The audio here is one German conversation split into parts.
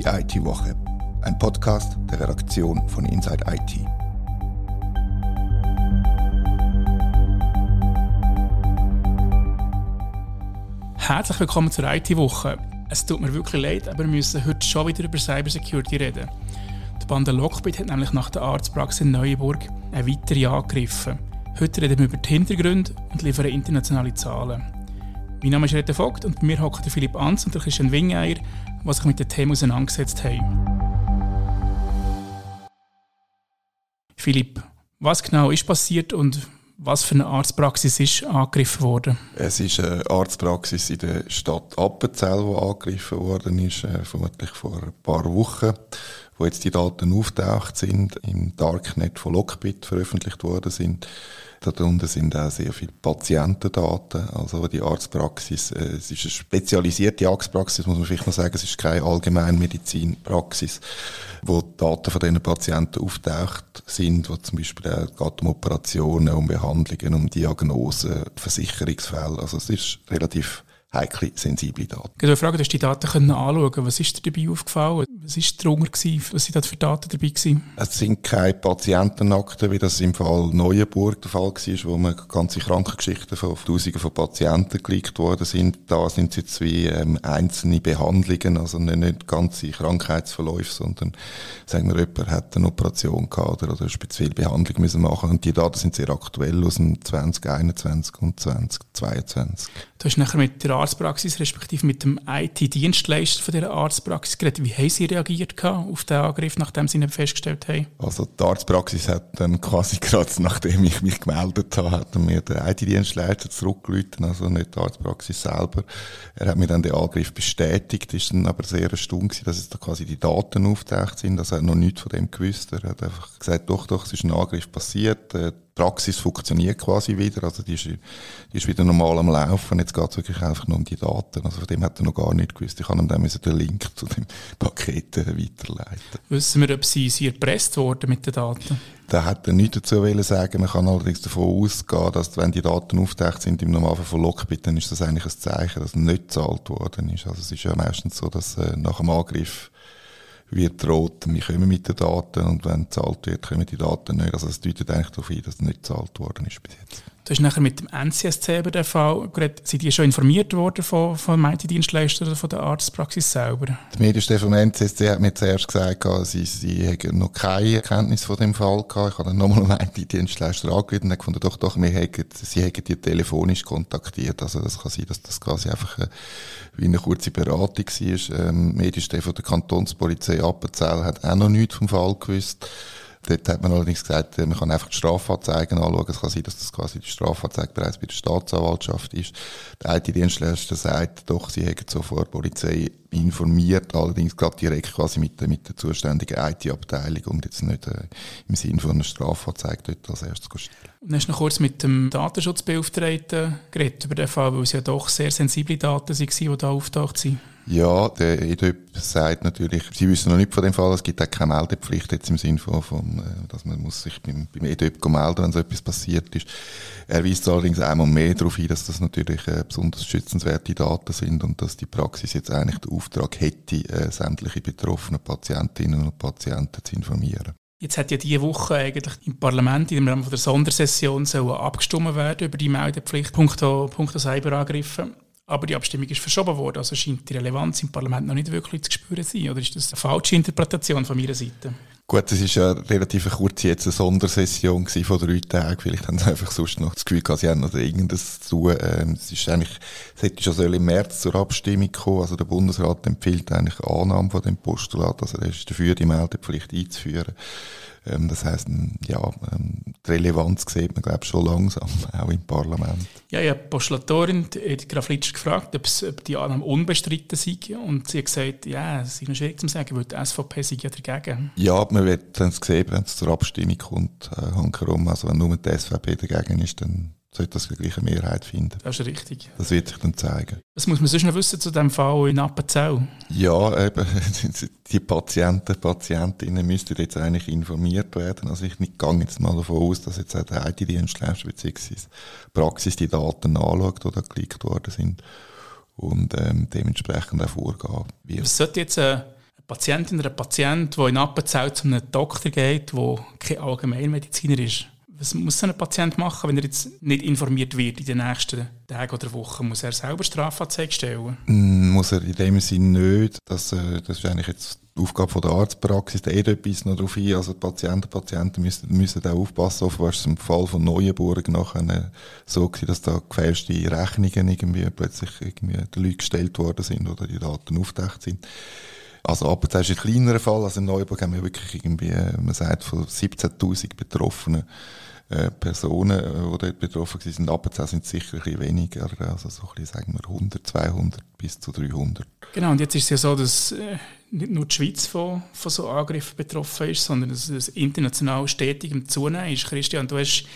Die IT-Woche, ein Podcast der Redaktion von Inside IT. Herzlich willkommen zur IT-Woche. Es tut mir wirklich leid, aber wir müssen heute schon wieder über Cybersecurity reden. Die Bande Lockbit hat nämlich nach der Arztpraxis in Neuenburg eine weitere angegriffen. Heute reden wir über die Hintergründe und liefern internationale Zahlen. Mein Name ist Rete Vogt und bei mir hockt Philipp Anz und der Christian Wingeier, die sich mit dem Thema auseinandergesetzt haben. Philipp, was genau ist passiert und was für eine Arztpraxis ist angegriffen worden? Es ist eine Arztpraxis in der Stadt Appenzell, die angegriffen worden ist, äh, vermutlich vor ein paar Wochen, wo jetzt die Daten auftaucht sind, im Darknet von Lockbit veröffentlicht worden sind. Darunter sind auch sehr viele Patientendaten. Also die Arztpraxis, äh, es ist eine spezialisierte Arztpraxis, muss man vielleicht noch sagen. Es ist keine Allgemeinmedizinpraxis, wo Daten von diesen Patienten auftaucht sind, wo zum Beispiel auch geht um Operationen, um Behandlungen, um Diagnosen, Versicherungsfälle. Also es ist relativ heikle, sensible Daten. Ich Frage, du hast die Daten können anschauen. Was ist dir dabei aufgefallen? Was war darunter? Was sind da für Daten dabei? Gewesen? Es sind keine Patientenakten, wie das im Fall Neuenburg der Fall war, wo man ganze Krankengeschichten von Tausenden von Patienten geleakt worden sind. Da sind es jetzt wie ähm, einzelne Behandlungen, also nicht, nicht ganze Krankheitsverläufe, sondern sagen wir, jemand hat eine Operation gehabt oder, oder eine spezielle Behandlung müssen machen und die Daten sind sehr aktuell aus dem 2021 und 2022. Du hast nachher mit der Arztpraxis, respektive mit dem IT-Dienstleister von dieser Arztpraxis geredet. Wie haben sie reagiert auf den Angriff, nachdem sie ihn festgestellt haben? Also die Arztpraxis hat dann quasi gerade nachdem ich mich gemeldet habe, hat mir der IT-Dienstleister zurückgerufen, also nicht die Arztpraxis selber. Er hat mir dann den Angriff bestätigt, ist dann aber sehr erstaunt dass jetzt da quasi die Daten auftaucht sind, also er hat noch nichts von dem gewusst. Er hat einfach gesagt, doch, doch, es ist ein Angriff passiert, Praxis funktioniert quasi wieder, also die ist, die ist wieder normal am Laufen. Jetzt geht es wirklich einfach nur um die Daten. Also von dem hat er noch gar nicht gewusst. Ich kann ihm dann den Link zu dem Paket äh, weiterleiten. Wissen wir, ob sie, sie erpresst wurden mit den Daten? Da hat er nichts dazu sagen. Man kann allerdings davon ausgehen, dass wenn die Daten auftaucht sind im Normalfall von Lockbit, dann ist das eigentlich ein Zeichen, dass nicht gezahlt worden ist. Also es ist ja meistens so, dass äh, nach dem Angriff wird droht, wir kommen mit den Daten und wenn gezahlt wird, kommen die Daten nicht. Also es deutet eigentlich darauf ein, dass nicht gezahlt worden ist bis jetzt. Du hast nachher mit dem NCSC über den Fall geredet. Sind die schon informiert worden von, von IT-Dienstleistern oder von der Arztpraxis selber? Der Medienchef vom NCSC hat mir zuerst gesagt, sie, sie hätten noch keine Kenntnis von dem Fall gehabt. Ich habe dann nochmal einen IT-Dienstleister angerufen und gefunden, doch, doch, wir hätten, sie hätten die telefonisch kontaktiert. Also das kann sein, dass das quasi einfach eine, wie eine kurze Beratung war. Ähm, von der Kantonspolizei Appenzell hat auch noch nichts vom Fall gewusst. Dort hat man allerdings gesagt, man kann einfach die Strafanzeigen anschauen. Es kann sein, dass das quasi die Strafanzeige bereits bei der Staatsanwaltschaft ist. Der IT-Dienstleister sagt doch, sie hätten sofort die Polizei informiert, allerdings gerade direkt quasi mit der, mit der zuständigen IT-Abteilung und jetzt nicht äh, im Sinne von einer Strafanzeige dort als erstes stellen. Und hast du noch kurz mit dem Datenschutzbeauftragten geredet über den Fall, weil es ja doch sehr sensible Daten waren, die da auftaucht sind? Ja, der EDÖP sagt natürlich, sie wissen noch nicht von dem Fall, es gibt auch keine Meldepflicht jetzt im Sinne von, von äh, dass man muss sich beim, beim EDÖP melden, wenn so etwas passiert ist. Er weist allerdings einmal mehr darauf hin, dass das natürlich äh, besonders schützenswerte Daten sind und dass die Praxis jetzt eigentlich den Auftrag hätte, äh, sämtliche betroffenen Patientinnen und Patienten zu informieren. Jetzt hat ja diese Woche eigentlich im Parlament im Rahmen der Sondersession abgestimmt werden über die Meldepflicht punkto, punkto Cyberangriffe. Aber die Abstimmung ist verschoben worden, also scheint die Relevanz im Parlament noch nicht wirklich zu spüren sein. Oder ist das eine falsche Interpretation von meiner Seite? Gut, es ist ja relativ eine kurze jetzt eine Sondersession von drei Tagen. Vielleicht haben sie einfach sonst noch das Gefühl gehabt, sie haben noch irgendwas zu tun. Ähm, es ist eigentlich, es hätte schon im März zur Abstimmung kommen. Also der Bundesrat empfiehlt eigentlich Annahme von dem Postulat. Also er ist dafür, die Meldepflicht einzuführen. Ähm, das heißt, ja, ähm, die Relevanz sieht man, glaube ich, schon langsam, auch im Parlament. Ja, habe die Postulatorin Edith Graf-Litsch gefragt, ob, die Annahme unbestritten sei. Und sie hat gesagt, ja, es ist noch schwierig zu sagen, weil die SVP sei ja dagegen. Ja, man wird dann sehen, wenn es zur Abstimmung kommt, äh, hankerum. Also wenn nur die SVP dagegen ist, dann sollte das die gleiche Mehrheit finden. Das ist richtig. Das wird sich dann zeigen. Was muss man sonst noch wissen zu diesem Fall in Appenzell? Ja, eben, die Patienten, Patientinnen müssten jetzt eigentlich informiert werden. Also ich nicht gehe jetzt mal davon aus, dass jetzt auch der IT-Dienstleister bzw. Praxis die Daten anschaut, die da geklickt worden sind und ähm, dementsprechend auch vorgehen wird. Was sollte jetzt eine Patientin oder ein Patient, der in Appenzell zu einem Doktor geht, der kein Allgemeinmediziner ist, was muss ein Patient machen, wenn er jetzt nicht informiert wird in den nächsten Tagen oder Wochen? Muss er selber Strafanzeige stellen? Mm, muss er in dem Sinne nicht. Das, äh, das ist eigentlich jetzt die Aufgabe der Arztpraxis. Da etwas noch darauf ein. Also die Patienten und Patienten müssen, müssen auch aufpassen. Offenbar ist es im Fall von Neuenburg nachher so gewesen, dass da gefälschte Rechnungen irgendwie plötzlich irgendwie den Leuten gestellt worden sind oder die Daten auftaucht sind. Also Appenzell ist ein kleinerer Fall. Also in Neuburg haben wir wirklich irgendwie, man sagt, von 17.000 Betroffenen äh, Personen, äh, die dort betroffen waren. Appenzell sind sicher ein weniger, also so ein bisschen, sagen wir, 100, 200 bis zu 300. Genau, und jetzt ist es ja so, dass äh, nicht nur die Schweiz von, von so Angriffen betroffen ist, sondern dass es international stetig im Zunehmen ist. Christian, du hast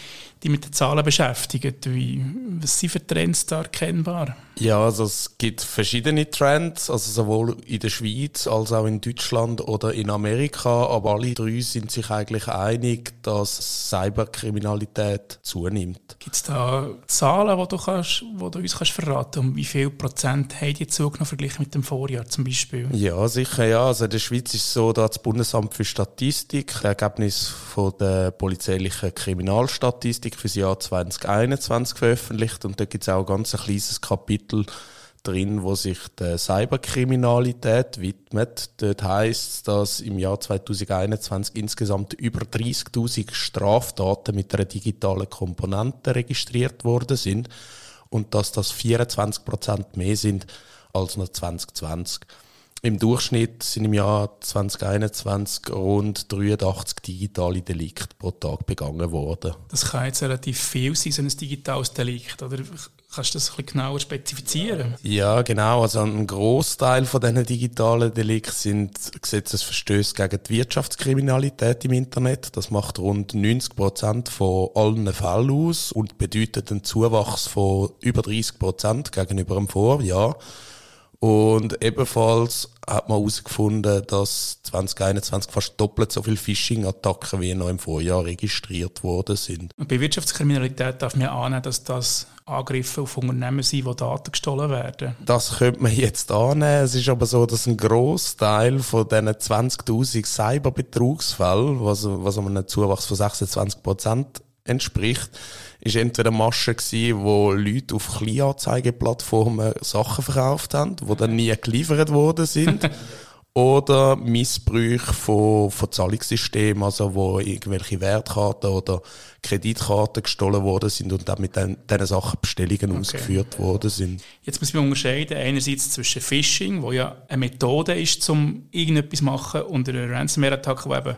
dich mit den Zahlen beschäftigt. Wie, was sind für Trends da erkennbar? Ja, also es gibt verschiedene Trends, also sowohl in der Schweiz als auch in Deutschland oder in Amerika, aber alle drei sind sich eigentlich einig, dass Cyberkriminalität zunimmt. Gibt es da Zahlen, die du, kannst, die du uns kannst verraten um wie viel Prozent haben die zugenommen verglichen mit dem Vorjahr zum Beispiel? Ja, sicher, ja. Also in der Schweiz ist so, dass das Bundesamt für Statistik das Ergebnis von der polizeilichen Kriminalstatistik für das Jahr 2021 veröffentlicht und da gibt es auch ganz ein kleines Kapitel drin, wo sich der Cyberkriminalität widmet. Dort heißt dass im Jahr 2021 insgesamt über 30.000 Straftaten mit einer digitalen Komponente registriert worden sind und dass das 24 Prozent mehr sind als noch 2020. Im Durchschnitt sind im Jahr 2021 rund 83 digitale Delikte pro Tag begangen worden. Das kann jetzt relativ viel sein, so ein digitales Delikt. Oder kannst du das ein bisschen genauer spezifizieren? Ja, genau. Also ein Großteil von diesen digitalen Delikten sind Gesetzesverstöße gegen die Wirtschaftskriminalität im Internet. Das macht rund 90 Prozent von allen Fällen aus und bedeutet einen Zuwachs von über 30 Prozent gegenüber dem Vorjahr. Und ebenfalls hat man herausgefunden, dass 2021 fast doppelt so viele Phishing-Attacken wie noch im Vorjahr registriert worden sind. Und bei Wirtschaftskriminalität darf man annehmen, dass das Angriffe auf Unternehmen sind, wo Daten gestohlen werden. Das könnte man jetzt annehmen. Es ist aber so, dass ein Großteil von diesen 20.000 Cyberbetrugsfällen, was, was einem Zuwachs von 26 Prozent entspricht, ist entweder Masche gewesen, wo Leute auf Kleinanzeigeplattformen Sachen verkauft haben, die dann nie geliefert worden sind. oder Missbrauch von, von Zahlungssystemen, also wo irgendwelche Wertkarten oder Kreditkarten gestohlen worden sind und dann mit diesen Sachen Bestellungen okay. ausgeführt worden sind. Jetzt muss man unterscheiden, einerseits zwischen Phishing, wo ja eine Methode ist, um irgendetwas zu machen, und einer Ransomware-Attacke, die eben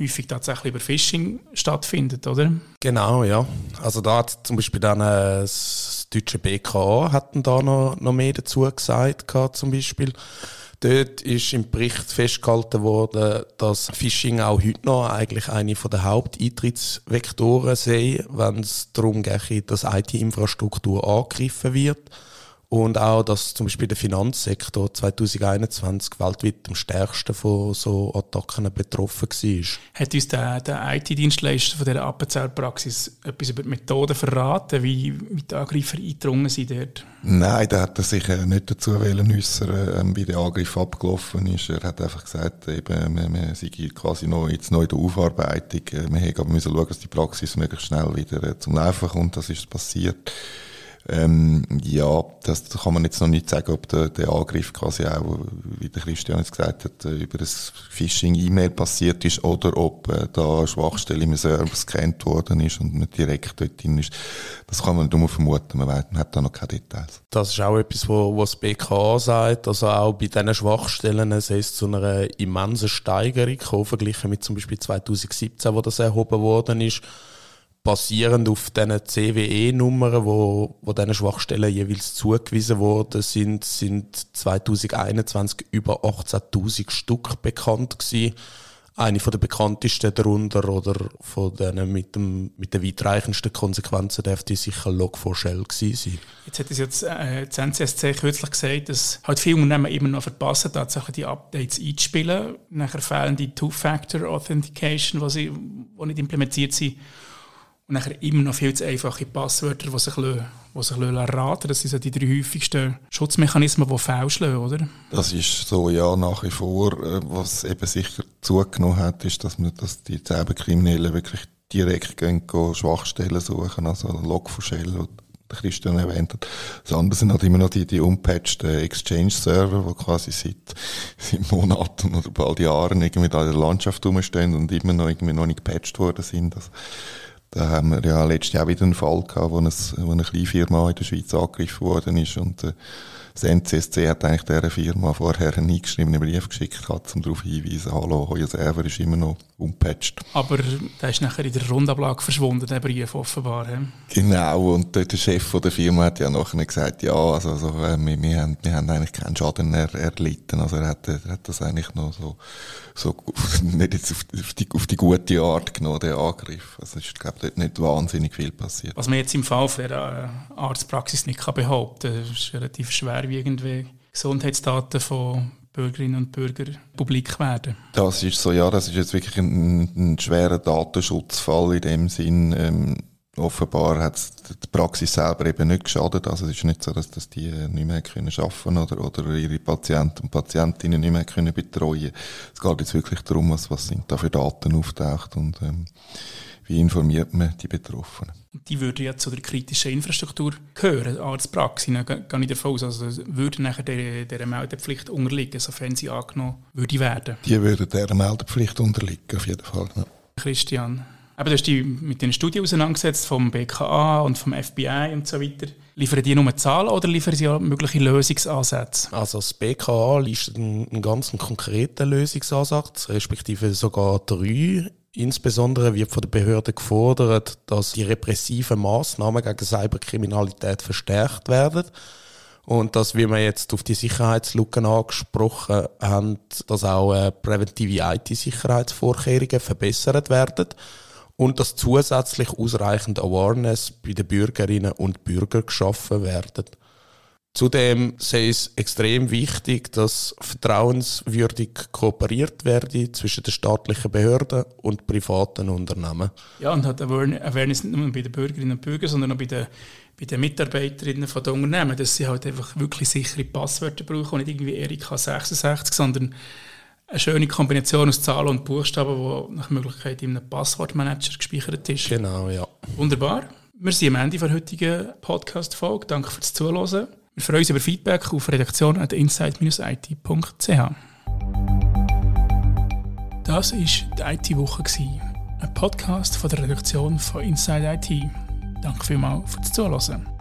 häufig tatsächlich über Phishing stattfindet, oder? Genau, ja. Also da hat zum Beispiel dann äh, das deutsche BKA hatten da noch, noch mehr dazu gesagt, gehabt, zum Beispiel. Dort ist im Bericht festgehalten worden, dass Phishing auch heute noch eigentlich eine der Haupteintrittsvektoren sei, wenn es darum geht, dass IT-Infrastruktur angegriffen wird. Und auch, dass zum Beispiel der Finanzsektor 2021 weltweit am stärksten von so Attacken betroffen war. Hat uns der, der IT-Dienstleister von dieser Appenzell-Praxis etwas über die Methoden verraten, wie, wie die Angreifer eingedrungen sind dort? Nein, der hat sich nicht dazu äußern, ähm, wie der Angriff abgelaufen ist. Er hat einfach gesagt, eben, wir, wir sind quasi noch, jetzt noch in der Aufarbeitung. Wir müssen schauen, dass die Praxis möglichst schnell wieder äh, zum Laufen kommt. Das ist passiert. Ähm, ja, das kann man jetzt noch nicht sagen, ob der, der Angriff quasi auch, wie der Christian jetzt gesagt hat, äh, über das Phishing-E-Mail passiert ist oder ob äh, da eine Schwachstelle im Server gescannt worden ist und man direkt dort drin ist. Das kann man nur vermuten, man, weiß, man hat da noch keine Details. Das ist auch etwas, was das BKA sagt, also auch bei diesen Schwachstellen es zu einer immensen Steigerung gekommen, verglichen mit zum Beispiel 2017, wo das erhoben worden ist basierend auf diesen CWE-Nummern, wo, wo diesen Schwachstellen jeweils zugewiesen worden sind, sind 2021 über 18.000 Stück bekannt gewesen. Eine von der bekanntesten darunter oder von denen mit, dem, mit den weitreichendsten Konsequenzen dürfte sicher Log4Shell gewesen sein. Jetzt hat es jetzt äh, das NCSC kürzlich gesagt, dass halt viele Unternehmen immer noch verpassen, tatsächlich die Updates einzuspielen. Nachher fehlen die Two-Factor-Authentication, die nicht implementiert sind. Und nachher immer noch viel zu einfache Passwörter, die sich, die sich raten Das sind so die drei häufigsten Schutzmechanismen, die fauschen, oder? Das ist so, ja, nach wie vor. Äh, was eben sicher zugenommen hat, ist, dass, man, dass die Cyberkriminellen wirklich direkt gehen, gehen Schwachstellen suchen, also Log4Shell, der Christian erwähnt hat. Das andere sind halt immer noch die, die unpatchten Exchange-Server, die quasi seit, seit Monaten oder bald Jahren irgendwie da in der Landschaft rumstehen und immer noch irgendwie noch nicht gepatcht worden sind. Also, da haben wir ja letztes Jahr wieder einen Fall gehabt, wo, eine, wo eine kleine Firma in der Schweiz angegriffen worden ist und äh, das NCSC hat eigentlich dieser Firma vorher einen eingeschriebenen Brief geschickt, um darauf hinzuweisen, hallo, euer Server ist immer noch unpatcht. Aber der ist nachher in der Rundablage verschwunden, der Brief offenbar. He? Genau, und der Chef der Firma hat ja nachher gesagt, ja, also, also äh, wir, wir, haben, wir haben eigentlich keinen Schaden er, erlitten, also er hat, er hat das eigentlich noch so so nicht jetzt auf, auf, die, auf die gute Art genommen, der Angriff. Also es ist, glaube dort nicht wahnsinnig viel passiert. Was man jetzt im Fall der äh, Arztpraxis nicht kann behaupten kann, ist relativ schwerwiegend, wie Gesundheitsdaten von Bürgerinnen und Bürgern publik werden. Das ist so, ja, das ist jetzt wirklich ein, ein schwerer Datenschutzfall in dem Sinn. Ähm, offenbar hat es die Praxis selber eben nicht geschadet. Also es ist nicht so, dass, dass die nicht mehr können arbeiten oder, oder ihre Patienten und Patientinnen nicht mehr können betreuen Es geht jetzt wirklich darum, was, was sind da für Daten auftaucht und ähm, wie informiert man die Betroffenen. Die würden ja zu der kritischen Infrastruktur gehören, Arztpraxis, gehe ich davon aus. Also würden nachher dieser, dieser Meldepflicht unterliegen, sofern sie angenommen würde werden. Die würden dieser Meldepflicht unterliegen, auf jeden Fall. Ja. Christian, aber du hast dich mit den Studien auseinandergesetzt vom BKA und vom FBI und so weiter. Liefern die nur Zahlen oder liefern sie auch mögliche Lösungsansätze? Also das BKA liefert einen, einen ganz konkreten Lösungsansatz, respektive sogar drei. Insbesondere wird von der Behörde gefordert, dass die repressiven Maßnahmen gegen Cyberkriminalität verstärkt werden und dass, wie wir jetzt auf die Sicherheitslücken angesprochen haben, dass auch äh, präventive IT-Sicherheitsvorkehrungen verbessert werden und dass zusätzlich ausreichend Awareness bei den Bürgerinnen und Bürgern geschaffen werden. Zudem sei es extrem wichtig, dass vertrauenswürdig kooperiert werde zwischen den staatlichen Behörden und privaten Unternehmen. Ja, und hat Awareness nicht nur bei den Bürgerinnen und Bürgern, sondern auch bei den, bei den Mitarbeiterinnen der Unternehmen, dass sie halt einfach wirklich sichere Passwörter brauchen und nicht irgendwie Erika 66, sondern eine schöne Kombination aus Zahlen und Buchstaben, die nach Möglichkeit in einem Passwortmanager gespeichert ist. Genau, ja. Wunderbar. Wir sind am Ende der heutigen Podcast-Folge. Danke fürs Zuhören. Wir freuen uns über Feedback auf redaktion.insight-it.ch. Das war die IT-Woche, ein Podcast von der Redaktion von Inside IT. Danke vielmals fürs Zuhören.